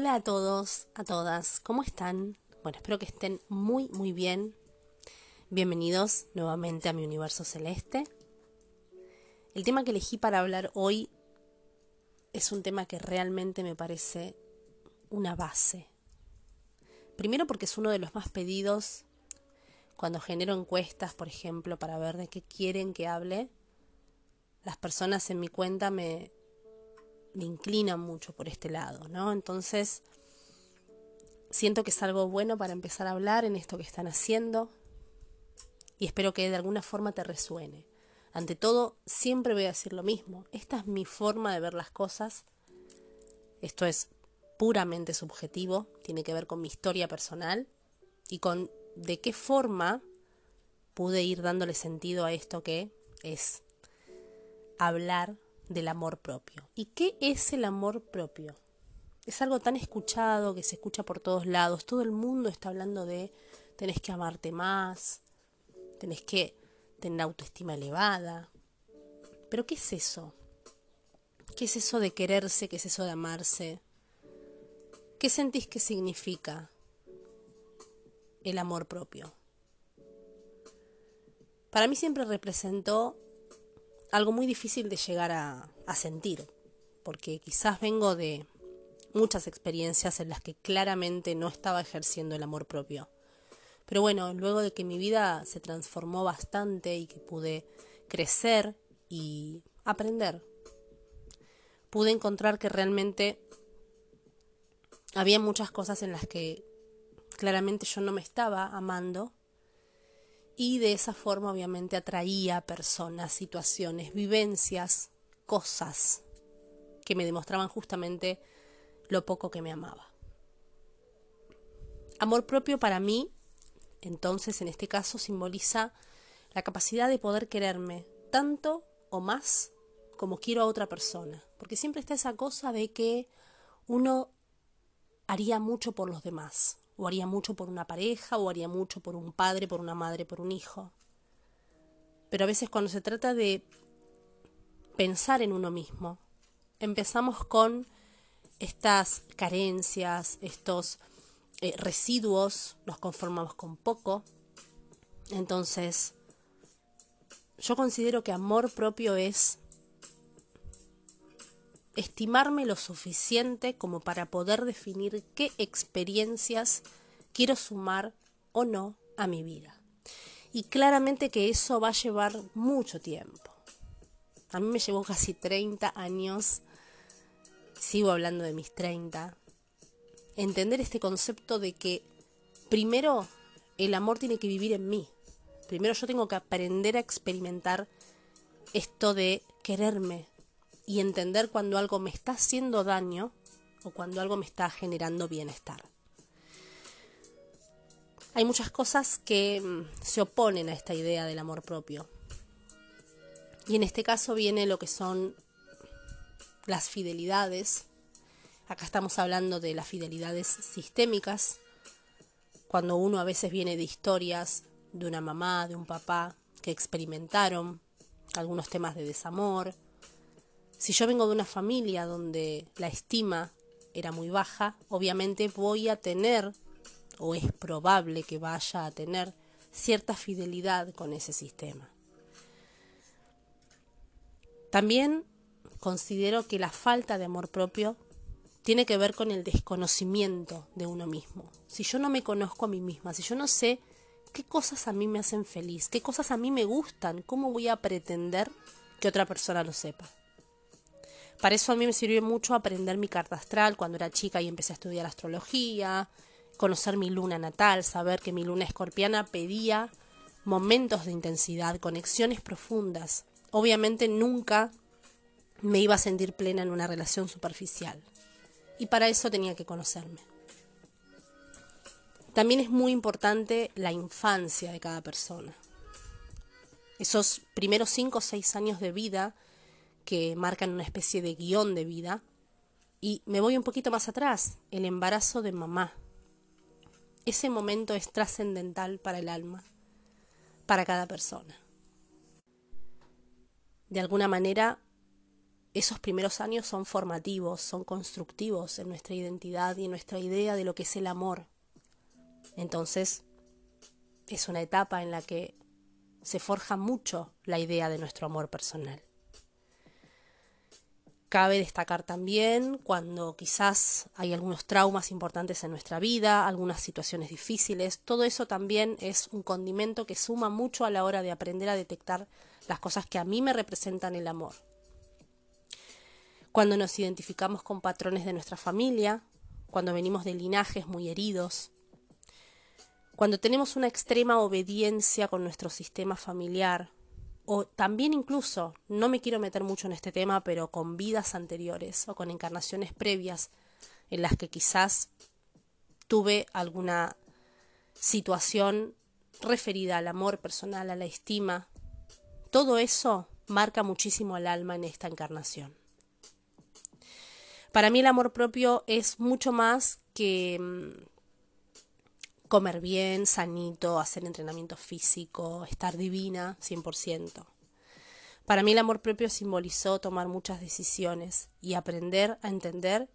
Hola a todos, a todas, ¿cómo están? Bueno, espero que estén muy, muy bien. Bienvenidos nuevamente a mi universo celeste. El tema que elegí para hablar hoy es un tema que realmente me parece una base. Primero porque es uno de los más pedidos cuando genero encuestas, por ejemplo, para ver de qué quieren que hable. Las personas en mi cuenta me, me inclinan mucho por este lado, ¿no? Entonces, siento que es algo bueno para empezar a hablar en esto que están haciendo y espero que de alguna forma te resuene. Ante todo, siempre voy a decir lo mismo. Esta es mi forma de ver las cosas. Esto es puramente subjetivo, tiene que ver con mi historia personal y con de qué forma pude ir dándole sentido a esto que es hablar del amor propio. ¿Y qué es el amor propio? Es algo tan escuchado que se escucha por todos lados. Todo el mundo está hablando de tenés que amarte más, tenés que tener autoestima elevada. Pero ¿qué es eso? ¿Qué es eso de quererse? ¿Qué es eso de amarse? ¿Qué sentís que significa el amor propio? Para mí siempre representó algo muy difícil de llegar a, a sentir, porque quizás vengo de muchas experiencias en las que claramente no estaba ejerciendo el amor propio. Pero bueno, luego de que mi vida se transformó bastante y que pude crecer y aprender, pude encontrar que realmente había muchas cosas en las que claramente yo no me estaba amando y de esa forma obviamente atraía personas, situaciones, vivencias, cosas que me demostraban justamente lo poco que me amaba. Amor propio para mí entonces, en este caso, simboliza la capacidad de poder quererme tanto o más como quiero a otra persona. Porque siempre está esa cosa de que uno haría mucho por los demás, o haría mucho por una pareja, o haría mucho por un padre, por una madre, por un hijo. Pero a veces cuando se trata de pensar en uno mismo, empezamos con estas carencias, estos eh, residuos, nos conformamos con poco. Entonces, yo considero que amor propio es estimarme lo suficiente como para poder definir qué experiencias quiero sumar o no a mi vida. Y claramente que eso va a llevar mucho tiempo. A mí me llevó casi 30 años, sigo hablando de mis 30, entender este concepto de que primero el amor tiene que vivir en mí. Primero yo tengo que aprender a experimentar esto de quererme y entender cuando algo me está haciendo daño o cuando algo me está generando bienestar. Hay muchas cosas que mm, se oponen a esta idea del amor propio. Y en este caso viene lo que son las fidelidades, Acá estamos hablando de las fidelidades sistémicas, cuando uno a veces viene de historias de una mamá, de un papá, que experimentaron algunos temas de desamor. Si yo vengo de una familia donde la estima era muy baja, obviamente voy a tener, o es probable que vaya a tener, cierta fidelidad con ese sistema. También considero que la falta de amor propio tiene que ver con el desconocimiento de uno mismo. Si yo no me conozco a mí misma, si yo no sé qué cosas a mí me hacen feliz, qué cosas a mí me gustan, ¿cómo voy a pretender que otra persona lo sepa? Para eso a mí me sirvió mucho aprender mi carta astral cuando era chica y empecé a estudiar astrología, conocer mi luna natal, saber que mi luna escorpiana pedía momentos de intensidad, conexiones profundas. Obviamente nunca me iba a sentir plena en una relación superficial y para eso tenía que conocerme. También es muy importante la infancia de cada persona. Esos primeros cinco o seis años de vida que marcan una especie de guion de vida. Y me voy un poquito más atrás, el embarazo de mamá. Ese momento es trascendental para el alma, para cada persona. De alguna manera, esos primeros años son formativos, son constructivos en nuestra identidad y en nuestra idea de lo que es el amor. Entonces, es una etapa en la que se forja mucho la idea de nuestro amor personal. Cabe destacar también cuando quizás hay algunos traumas importantes en nuestra vida, algunas situaciones difíciles, todo eso también es un condimento que suma mucho a la hora de aprender a detectar las cosas que a mí me representan el amor. Cuando nos identificamos con patrones de nuestra familia, cuando venimos de linajes muy heridos, cuando tenemos una extrema obediencia con nuestro sistema familiar, o también incluso, no me quiero meter mucho en este tema, pero con vidas anteriores o con encarnaciones previas en las que quizás tuve alguna situación referida al amor personal, a la estima, todo eso marca muchísimo al alma en esta encarnación. Para mí el amor propio es mucho más que mm, comer bien, sanito, hacer entrenamiento físico, estar divina, 100%. Para mí el amor propio simbolizó tomar muchas decisiones y aprender a entender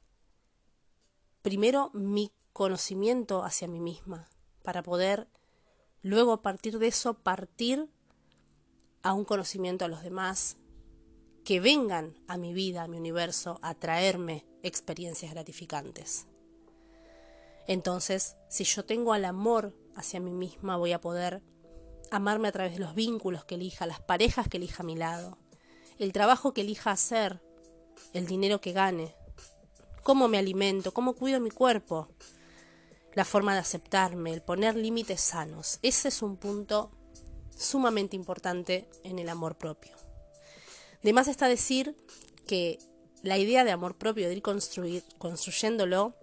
primero mi conocimiento hacia mí misma, para poder luego a partir de eso partir a un conocimiento a los demás, que vengan a mi vida, a mi universo, a traerme experiencias gratificantes. Entonces, si yo tengo al amor hacia mí misma, voy a poder amarme a través de los vínculos que elija, las parejas que elija a mi lado, el trabajo que elija hacer, el dinero que gane, cómo me alimento, cómo cuido mi cuerpo, la forma de aceptarme, el poner límites sanos. Ese es un punto sumamente importante en el amor propio. De más está decir que la idea de amor propio, de ir construir, construyéndolo,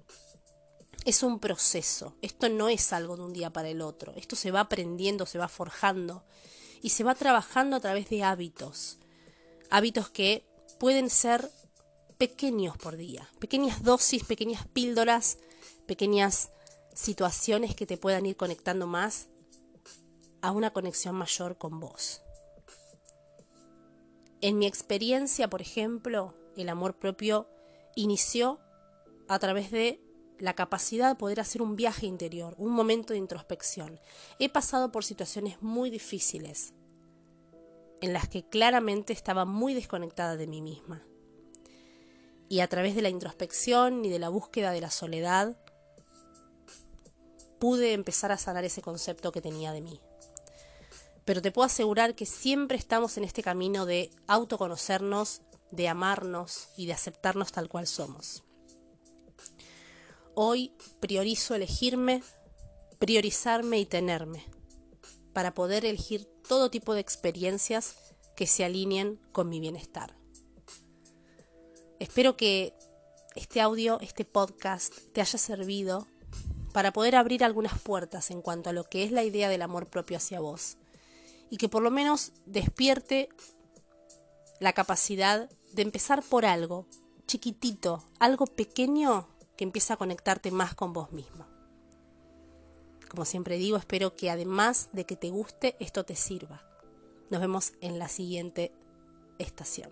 es un proceso. Esto no es algo de un día para el otro. Esto se va aprendiendo, se va forjando y se va trabajando a través de hábitos. Hábitos que pueden ser pequeños por día, pequeñas dosis, pequeñas píldoras, pequeñas situaciones que te puedan ir conectando más a una conexión mayor con vos. En mi experiencia, por ejemplo, el amor propio inició a través de la capacidad de poder hacer un viaje interior, un momento de introspección. He pasado por situaciones muy difíciles, en las que claramente estaba muy desconectada de mí misma. Y a través de la introspección y de la búsqueda de la soledad, pude empezar a sanar ese concepto que tenía de mí. Pero te puedo asegurar que siempre estamos en este camino de autoconocernos, de amarnos y de aceptarnos tal cual somos. Hoy priorizo elegirme, priorizarme y tenerme, para poder elegir todo tipo de experiencias que se alineen con mi bienestar. Espero que este audio, este podcast, te haya servido para poder abrir algunas puertas en cuanto a lo que es la idea del amor propio hacia vos y que por lo menos despierte la capacidad de empezar por algo chiquitito, algo pequeño que empieza a conectarte más con vos mismo. Como siempre digo, espero que además de que te guste, esto te sirva. Nos vemos en la siguiente estación.